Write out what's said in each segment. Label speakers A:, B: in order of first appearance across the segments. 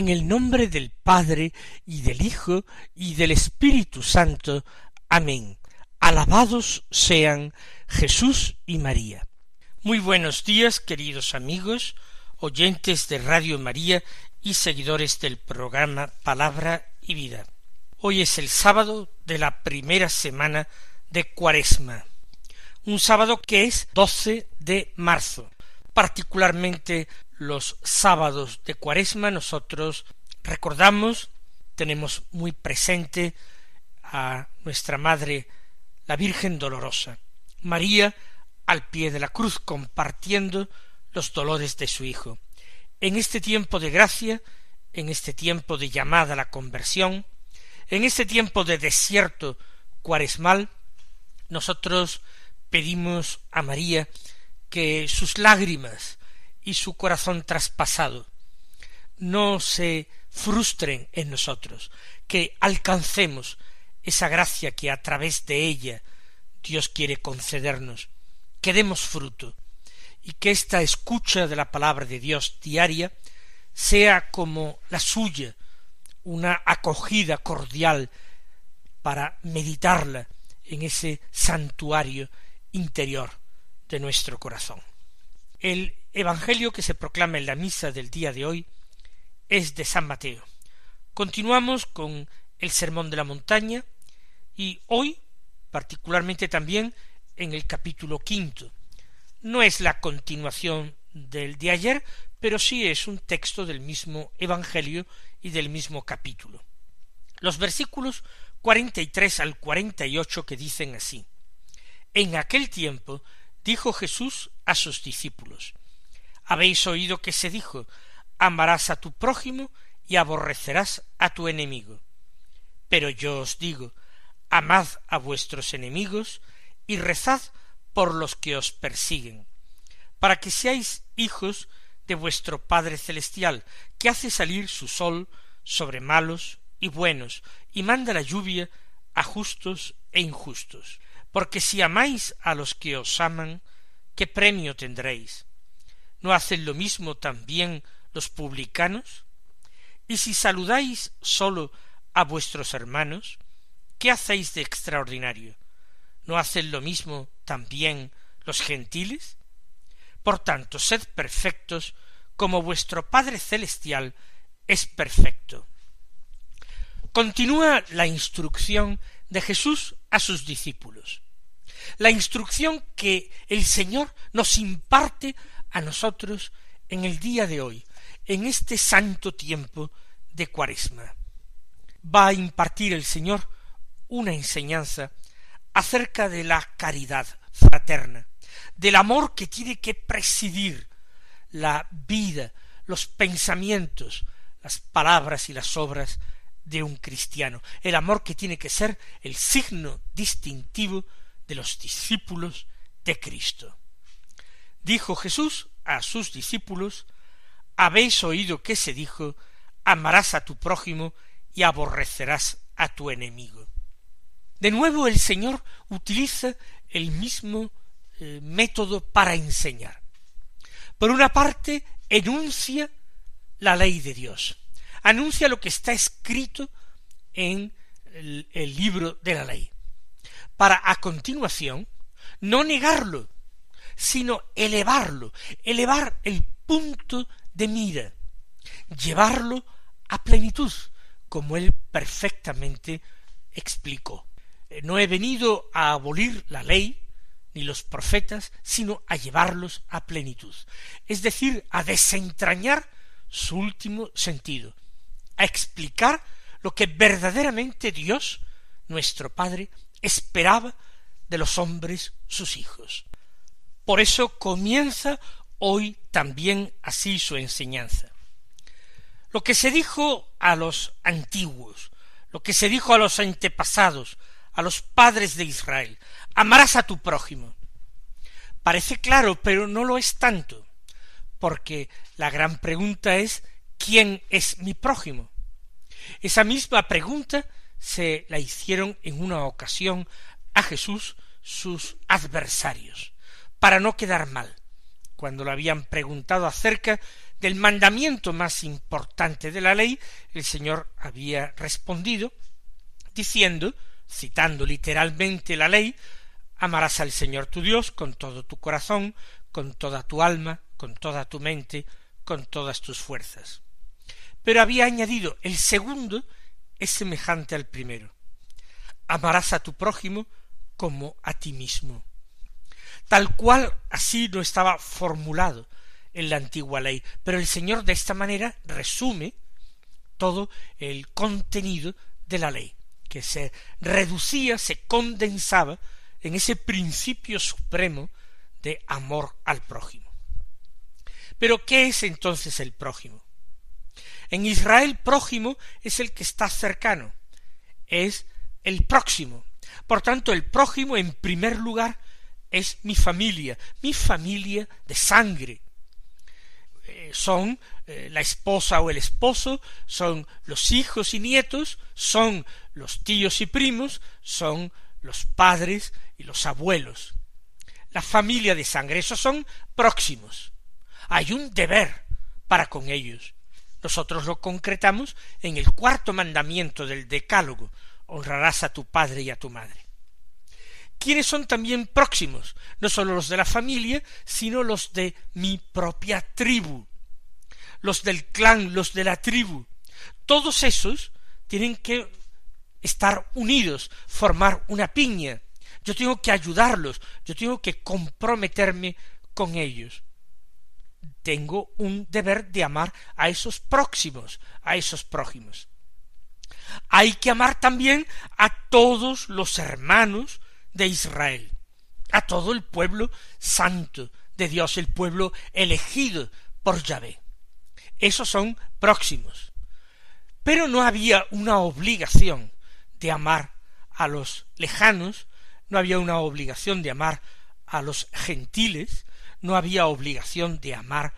A: En el nombre del Padre y del Hijo y del Espíritu Santo. Amén. Alabados sean Jesús y María. Muy buenos días, queridos amigos, oyentes de Radio María y seguidores del programa Palabra y Vida. Hoy es el sábado de la primera semana de Cuaresma, un sábado que es 12 de marzo. Particularmente los sábados de Cuaresma nosotros recordamos, tenemos muy presente a nuestra Madre, la Virgen Dolorosa, María al pie de la cruz compartiendo los dolores de su Hijo. En este tiempo de gracia, en este tiempo de llamada a la conversión, en este tiempo de desierto cuaresmal, nosotros pedimos a María que sus lágrimas y su corazón traspasado no se frustren en nosotros, que alcancemos esa gracia que a través de ella Dios quiere concedernos, que demos fruto, y que esta escucha de la palabra de Dios diaria sea como la suya, una acogida cordial para meditarla en ese santuario interior de nuestro corazón. El Evangelio que se proclama en la misa del día de hoy es de San Mateo. Continuamos con el Sermón de la Montaña y hoy particularmente también en el capítulo quinto. No es la continuación del de ayer, pero sí es un texto del mismo Evangelio y del mismo capítulo. Los versículos cuarenta y tres al cuarenta y ocho que dicen así En aquel tiempo dijo Jesús a sus discípulos habéis oído que se dijo amarás a tu prójimo y aborrecerás a tu enemigo. Pero yo os digo amad a vuestros enemigos y rezad por los que os persiguen, para que seáis hijos de vuestro Padre Celestial, que hace salir su sol sobre malos y buenos, y manda la lluvia a justos e injustos. Porque si amáis a los que os aman, ¿qué premio tendréis? ¿No hacen lo mismo también los publicanos? Y si saludáis sólo a vuestros hermanos, ¿qué hacéis de extraordinario? ¿No hacen lo mismo también los gentiles? Por tanto, sed perfectos como vuestro Padre Celestial es perfecto. Continúa la instrucción de Jesús a sus discípulos. La instrucción que el Señor nos imparte a nosotros en el día de hoy, en este santo tiempo de Cuaresma. Va a impartir el Señor una enseñanza acerca de la caridad fraterna, del amor que tiene que presidir la vida, los pensamientos, las palabras y las obras de un cristiano, el amor que tiene que ser el signo distintivo de los discípulos de Cristo. Dijo Jesús a sus discípulos, habéis oído que se dijo, amarás a tu prójimo y aborrecerás a tu enemigo. De nuevo el Señor utiliza el mismo eh, método para enseñar. Por una parte, enuncia la ley de Dios, anuncia lo que está escrito en el, el libro de la ley, para a continuación no negarlo, sino elevarlo, elevar el punto de mira, llevarlo a plenitud, como él perfectamente explicó. Eh, no he venido a abolir la ley ni los profetas, sino a llevarlos a plenitud, es decir, a desentrañar su último sentido, a explicar lo que verdaderamente Dios, nuestro Padre, esperaba de los hombres sus hijos. Por eso comienza hoy también así su enseñanza. Lo que se dijo a los antiguos, lo que se dijo a los antepasados, a los padres de Israel, amarás a tu prójimo. Parece claro, pero no lo es tanto, porque la gran pregunta es ¿quién es mi prójimo? Esa misma pregunta se la hicieron en una ocasión a Jesús sus adversarios, para no quedar mal, cuando le habían preguntado acerca del mandamiento más importante de la ley, el Señor había respondido diciendo, citando literalmente la ley, amarás al Señor tu Dios con todo tu corazón, con toda tu alma, con toda tu mente, con todas tus fuerzas. Pero había añadido, el segundo es semejante al primero. Amarás a tu prójimo como a ti mismo. Tal cual así no estaba formulado en la antigua ley, pero el Señor de esta manera resume todo el contenido de la ley, que se reducía, se condensaba en ese principio supremo de amor al prójimo. Pero ¿qué es entonces el prójimo? En Israel prójimo es el que está cercano, es el próximo. Por tanto, el prójimo en primer lugar es mi familia, mi familia de sangre. Eh, son eh, la esposa o el esposo, son los hijos y nietos, son los tíos y primos, son los padres y los abuelos. La familia de sangre, esos son próximos. Hay un deber para con ellos. Nosotros lo concretamos en el cuarto mandamiento del Decálogo, honrarás a tu padre y a tu madre. ¿Quiénes son también próximos? No sólo los de la familia, sino los de mi propia tribu, los del clan, los de la tribu. Todos esos tienen que estar unidos, formar una piña. Yo tengo que ayudarlos, yo tengo que comprometerme con ellos. Tengo un deber de amar a esos próximos, a esos prójimos. Hay que amar también a todos los hermanos de Israel, a todo el pueblo santo de Dios, el pueblo elegido por Yahvé. Esos son próximos. Pero no había una obligación de amar a los lejanos, no había una obligación de amar a los gentiles, no había obligación de amar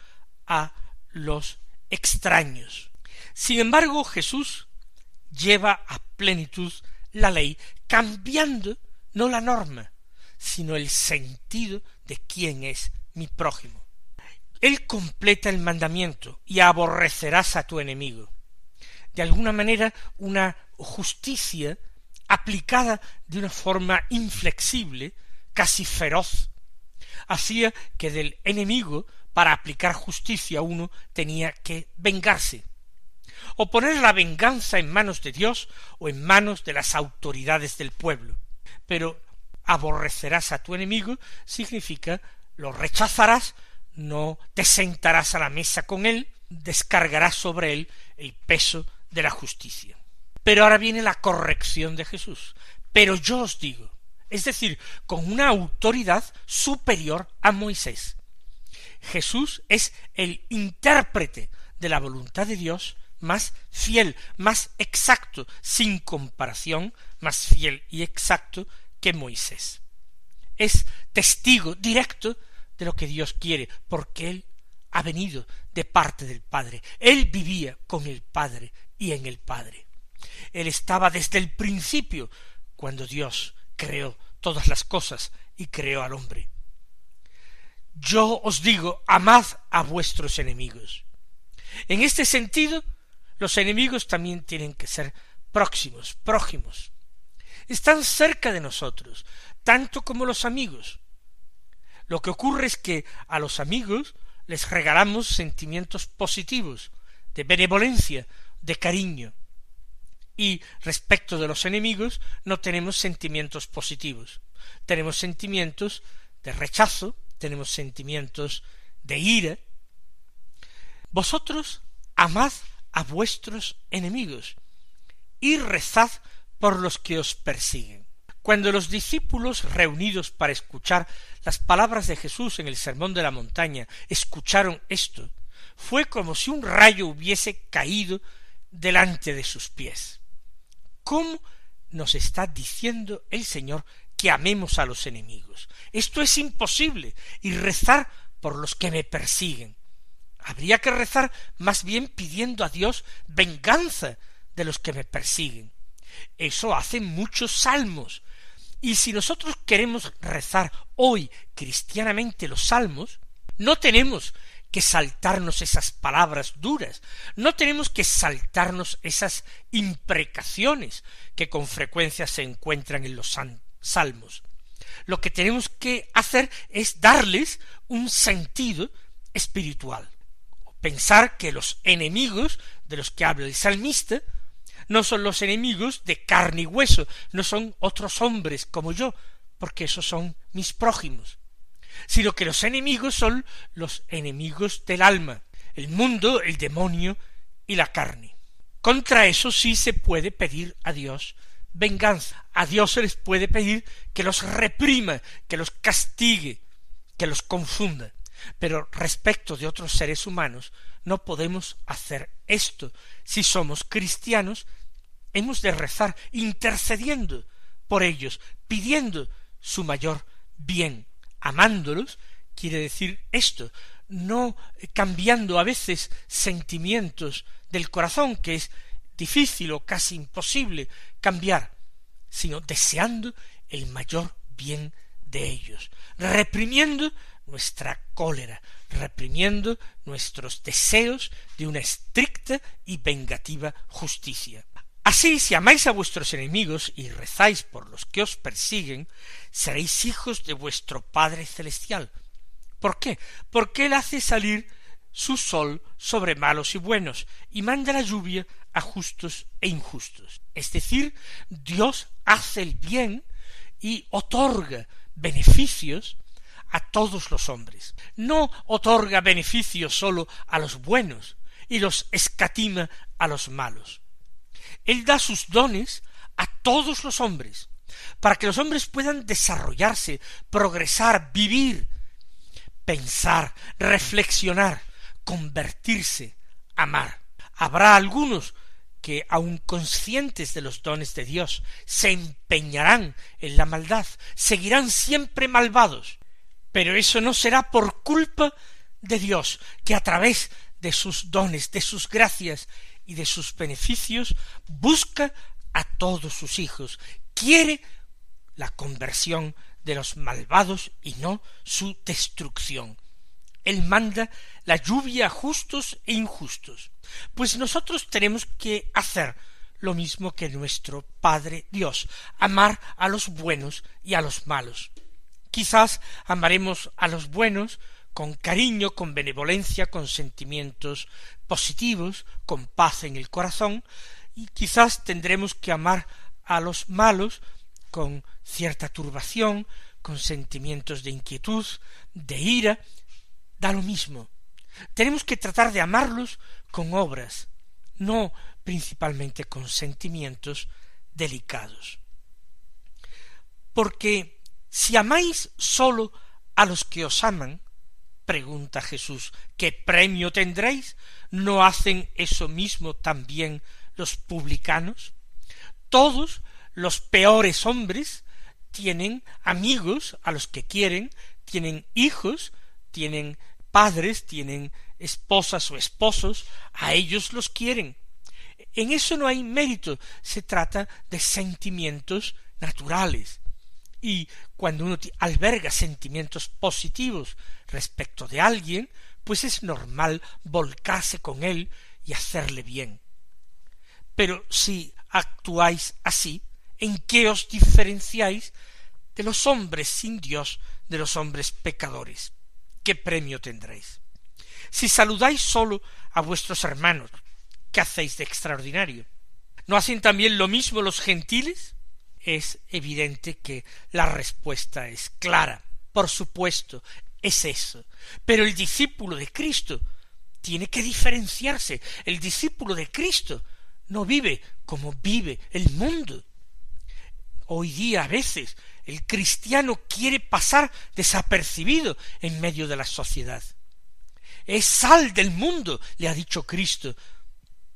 A: a los extraños. Sin embargo, Jesús lleva a plenitud la ley, cambiando no la norma, sino el sentido de quién es mi prójimo. Él completa el mandamiento y aborrecerás a tu enemigo. De alguna manera, una justicia aplicada de una forma inflexible, casi feroz, hacía que del enemigo, para aplicar justicia uno tenía que vengarse, o poner la venganza en manos de Dios o en manos de las autoridades del pueblo. Pero aborrecerás a tu enemigo significa lo rechazarás, no te sentarás a la mesa con él, descargarás sobre él el peso de la justicia. Pero ahora viene la corrección de Jesús. Pero yo os digo, es decir, con una autoridad superior a Moisés. Jesús es el intérprete de la voluntad de Dios más fiel, más exacto, sin comparación, más fiel y exacto que Moisés. Es testigo directo de lo que Dios quiere, porque Él ha venido de parte del Padre. Él vivía con el Padre y en el Padre. Él estaba desde el principio, cuando Dios creó todas las cosas y creó al hombre. Yo os digo, amad a vuestros enemigos. En este sentido, los enemigos también tienen que ser próximos, prójimos. Están cerca de nosotros, tanto como los amigos. Lo que ocurre es que a los amigos les regalamos sentimientos positivos, de benevolencia, de cariño, y respecto de los enemigos no tenemos sentimientos positivos, tenemos sentimientos de rechazo, tenemos sentimientos de ira. Vosotros amad a vuestros enemigos y rezad por los que os persiguen. Cuando los discípulos reunidos para escuchar las palabras de Jesús en el sermón de la montaña escucharon esto, fue como si un rayo hubiese caído delante de sus pies ¿Cómo nos está diciendo el Señor que amemos a los enemigos? Esto es imposible y rezar por los que me persiguen. Habría que rezar más bien pidiendo a Dios venganza de los que me persiguen. Eso hacen muchos salmos. Y si nosotros queremos rezar hoy cristianamente los salmos, no tenemos que saltarnos esas palabras duras, no tenemos que saltarnos esas imprecaciones que con frecuencia se encuentran en los salmos. Lo que tenemos que hacer es darles un sentido espiritual. Pensar que los enemigos de los que habla el salmista no son los enemigos de carne y hueso, no son otros hombres como yo, porque esos son mis prójimos sino que los enemigos son los enemigos del alma, el mundo, el demonio y la carne. Contra eso sí se puede pedir a Dios venganza. A Dios se les puede pedir que los reprima, que los castigue, que los confunda. Pero respecto de otros seres humanos no podemos hacer esto. Si somos cristianos, hemos de rezar intercediendo por ellos, pidiendo su mayor bien amándolos, quiere decir esto, no cambiando a veces sentimientos del corazón, que es difícil o casi imposible cambiar, sino deseando el mayor bien de ellos, reprimiendo nuestra cólera, reprimiendo nuestros deseos de una estricta y vengativa justicia. Así, si amáis a vuestros enemigos y rezáis por los que os persiguen, seréis hijos de vuestro Padre Celestial. ¿Por qué? Porque Él hace salir su sol sobre malos y buenos, y manda la lluvia a justos e injustos. Es decir, Dios hace el bien y otorga beneficios a todos los hombres. No otorga beneficios sólo a los buenos y los escatima a los malos. Él da sus dones a todos los hombres, para que los hombres puedan desarrollarse, progresar, vivir, pensar, reflexionar, convertirse, amar. Habrá algunos que, aun conscientes de los dones de Dios, se empeñarán en la maldad, seguirán siempre malvados, pero eso no será por culpa de Dios, que a través de sus dones, de sus gracias y de sus beneficios, busca a todos sus hijos, quiere la conversión de los malvados y no su destrucción. Él manda la lluvia a justos e injustos. Pues nosotros tenemos que hacer lo mismo que nuestro Padre Dios, amar a los buenos y a los malos. Quizás amaremos a los buenos con cariño, con benevolencia, con sentimientos positivos, con paz en el corazón, y quizás tendremos que amar a los malos con cierta turbación, con sentimientos de inquietud, de ira, da lo mismo. Tenemos que tratar de amarlos con obras, no principalmente con sentimientos delicados. Porque si amáis sólo a los que os aman, pregunta Jesús, ¿qué premio tendréis? ¿No hacen eso mismo también los publicanos? Todos los peores hombres tienen amigos a los que quieren, tienen hijos, tienen padres, tienen esposas o esposos, a ellos los quieren. En eso no hay mérito, se trata de sentimientos naturales. Y cuando uno alberga sentimientos positivos respecto de alguien, pues es normal volcarse con él y hacerle bien. Pero si actuáis así, ¿en qué os diferenciáis de los hombres sin Dios, de los hombres pecadores? ¿Qué premio tendréis? Si saludáis sólo a vuestros hermanos, ¿qué hacéis de extraordinario? ¿No hacen también lo mismo los gentiles? Es evidente que la respuesta es clara. Por supuesto, es eso. Pero el discípulo de Cristo tiene que diferenciarse. El discípulo de Cristo no vive como vive el mundo. Hoy día a veces el cristiano quiere pasar desapercibido en medio de la sociedad. Es sal del mundo, le ha dicho Cristo,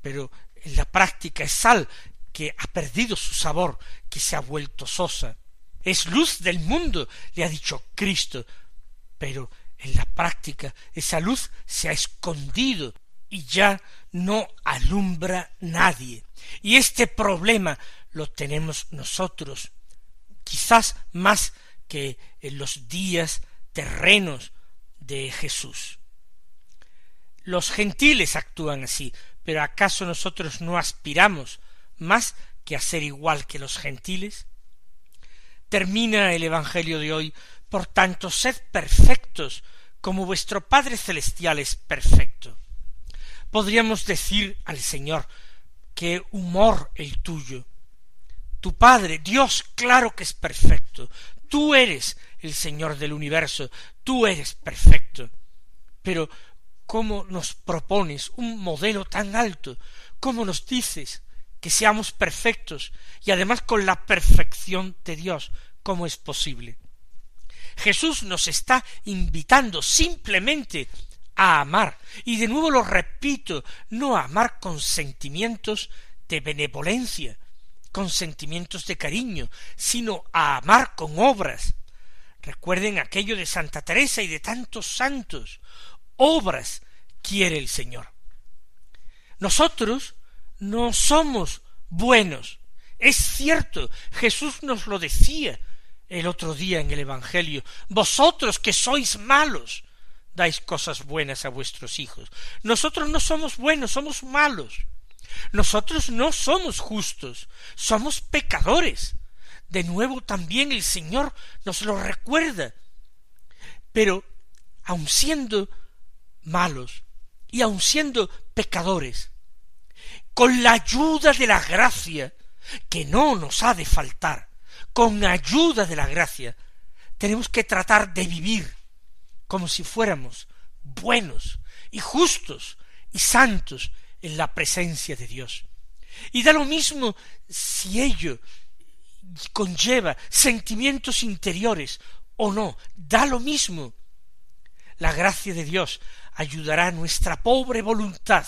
A: pero en la práctica es sal que ha perdido su sabor, que se ha vuelto sosa. Es luz del mundo, le ha dicho Cristo, pero en la práctica esa luz se ha escondido y ya no alumbra nadie. Y este problema lo tenemos nosotros, quizás más que en los días terrenos de Jesús. Los gentiles actúan así, pero ¿acaso nosotros no aspiramos más que a ser igual que los gentiles? Termina el Evangelio de hoy, por tanto, sed perfectos, como vuestro Padre Celestial es perfecto. Podríamos decir al Señor, qué humor el tuyo. Tu Padre, Dios, claro que es perfecto. Tú eres el Señor del universo, tú eres perfecto. Pero ¿Cómo nos propones un modelo tan alto? ¿Cómo nos dices que seamos perfectos y además con la perfección de Dios? ¿Cómo es posible? Jesús nos está invitando simplemente a amar, y de nuevo lo repito, no a amar con sentimientos de benevolencia, con sentimientos de cariño, sino a amar con obras. Recuerden aquello de Santa Teresa y de tantos santos, obras quiere el Señor. Nosotros no somos buenos. Es cierto, Jesús nos lo decía el otro día en el Evangelio. Vosotros que sois malos, dais cosas buenas a vuestros hijos. Nosotros no somos buenos, somos malos. Nosotros no somos justos, somos pecadores. De nuevo también el Señor nos lo recuerda. Pero, aun siendo malos y aun siendo pecadores, con la ayuda de la gracia, que no nos ha de faltar, con ayuda de la gracia, tenemos que tratar de vivir como si fuéramos buenos y justos y santos en la presencia de Dios. Y da lo mismo si ello conlleva sentimientos interiores o no, da lo mismo. La gracia de Dios ayudará nuestra pobre voluntad,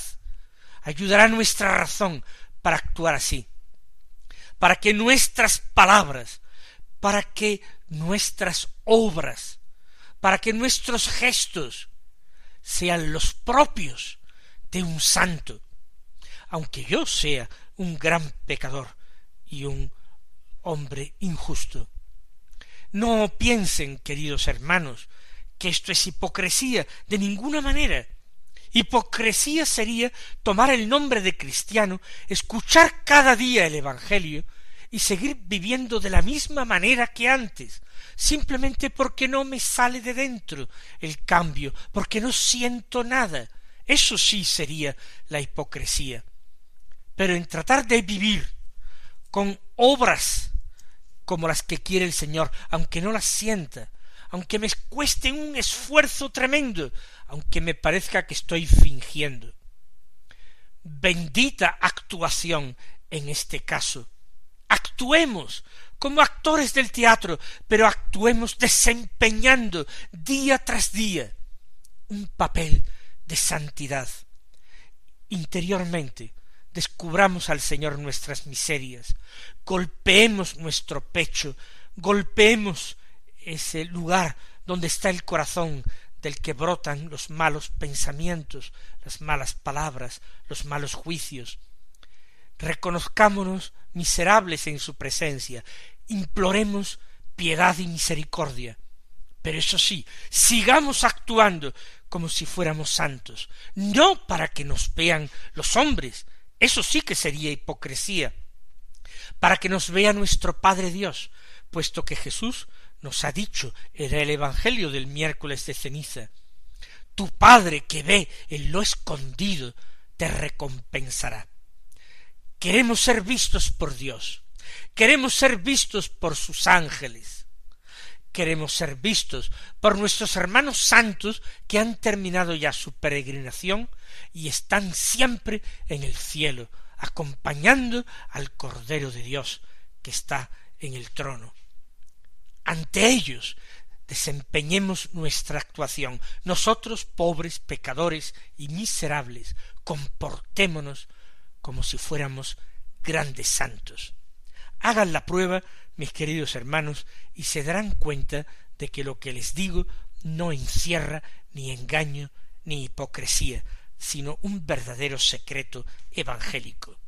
A: ayudará nuestra razón para actuar así, para que nuestras palabras, para que nuestras obras, para que nuestros gestos sean los propios de un santo, aunque yo sea un gran pecador y un hombre injusto. No piensen, queridos hermanos, que esto es hipocresía, de ninguna manera. Hipocresía sería tomar el nombre de cristiano, escuchar cada día el Evangelio y seguir viviendo de la misma manera que antes, simplemente porque no me sale de dentro el cambio, porque no siento nada. Eso sí sería la hipocresía. Pero en tratar de vivir con obras como las que quiere el Señor, aunque no las sienta, aunque me cueste un esfuerzo tremendo, aunque me parezca que estoy fingiendo. Bendita actuación en este caso. Actuemos como actores del teatro, pero actuemos desempeñando día tras día un papel de santidad. Interiormente descubramos al Señor nuestras miserias, golpeemos nuestro pecho, golpeemos ese lugar donde está el corazón del que brotan los malos pensamientos, las malas palabras, los malos juicios. Reconozcámonos miserables en su presencia, imploremos piedad y misericordia. Pero eso sí, sigamos actuando como si fuéramos santos, no para que nos vean los hombres, eso sí que sería hipocresía, para que nos vea nuestro Padre Dios, puesto que Jesús nos ha dicho, era el Evangelio del miércoles de ceniza, tu Padre que ve en lo escondido te recompensará. Queremos ser vistos por Dios, queremos ser vistos por sus ángeles, queremos ser vistos por nuestros hermanos santos que han terminado ya su peregrinación y están siempre en el cielo, acompañando al Cordero de Dios que está en el trono ante ellos desempeñemos nuestra actuación. Nosotros, pobres, pecadores y miserables, comportémonos como si fuéramos grandes santos. Hagan la prueba, mis queridos hermanos, y se darán cuenta de que lo que les digo no encierra ni engaño ni hipocresía, sino un verdadero secreto evangélico.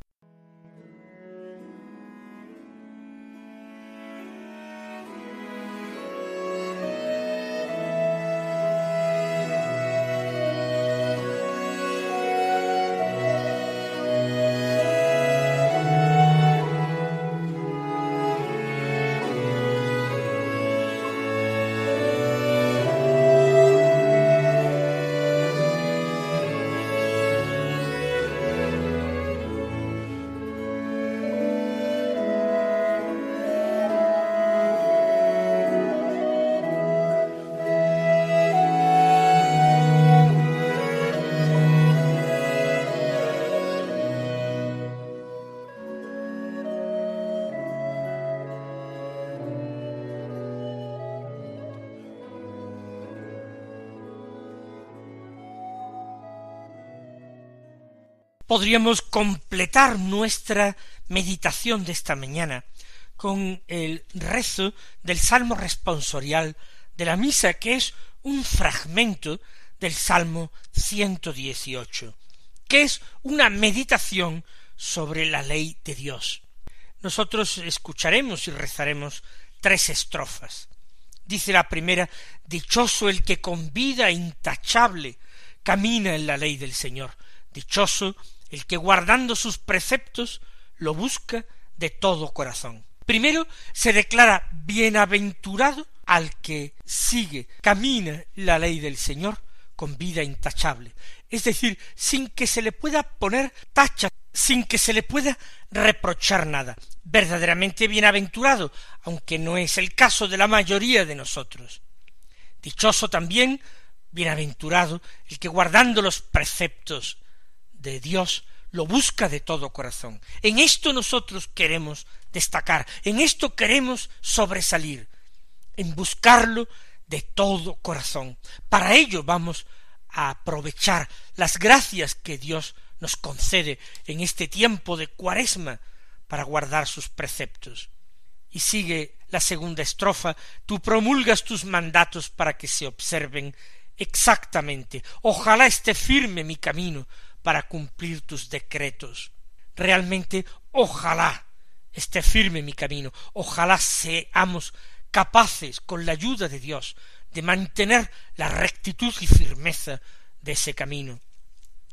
A: Podríamos completar nuestra meditación de esta mañana con el rezo del Salmo responsorial de la misa, que es un fragmento del Salmo 118, que es una meditación sobre la ley de Dios. Nosotros escucharemos y rezaremos tres estrofas. Dice la primera, Dichoso el que con vida intachable camina en la ley del Señor. Dichoso el que guardando sus preceptos lo busca de todo corazón. Primero se declara bienaventurado al que sigue, camina la ley del Señor con vida intachable, es decir, sin que se le pueda poner tacha, sin que se le pueda reprochar nada. Verdaderamente bienaventurado, aunque no es el caso de la mayoría de nosotros. Dichoso también, bienaventurado, el que guardando los preceptos de Dios lo busca de todo corazón. En esto nosotros queremos destacar, en esto queremos sobresalir, en buscarlo de todo corazón. Para ello vamos a aprovechar las gracias que Dios nos concede en este tiempo de cuaresma para guardar sus preceptos. Y sigue la segunda estrofa, tú promulgas tus mandatos para que se observen exactamente. Ojalá esté firme mi camino, para cumplir tus decretos. Realmente, ojalá esté firme mi camino, ojalá seamos capaces, con la ayuda de Dios, de mantener la rectitud y firmeza de ese camino.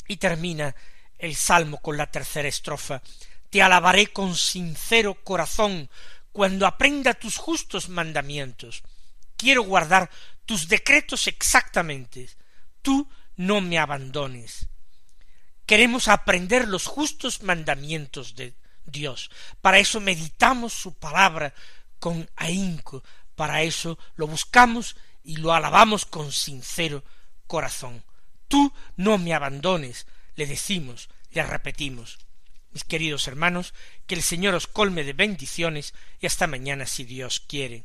A: Y termina el salmo con la tercera estrofa. Te alabaré con sincero corazón cuando aprenda tus justos mandamientos. Quiero guardar tus decretos exactamente. Tú no me abandones. Queremos aprender los justos mandamientos de Dios. Para eso meditamos su palabra con ahínco. Para eso lo buscamos y lo alabamos con sincero corazón. Tú no me abandones, le decimos, le repetimos. Mis queridos hermanos, que el Señor os colme de bendiciones y hasta mañana si Dios quiere.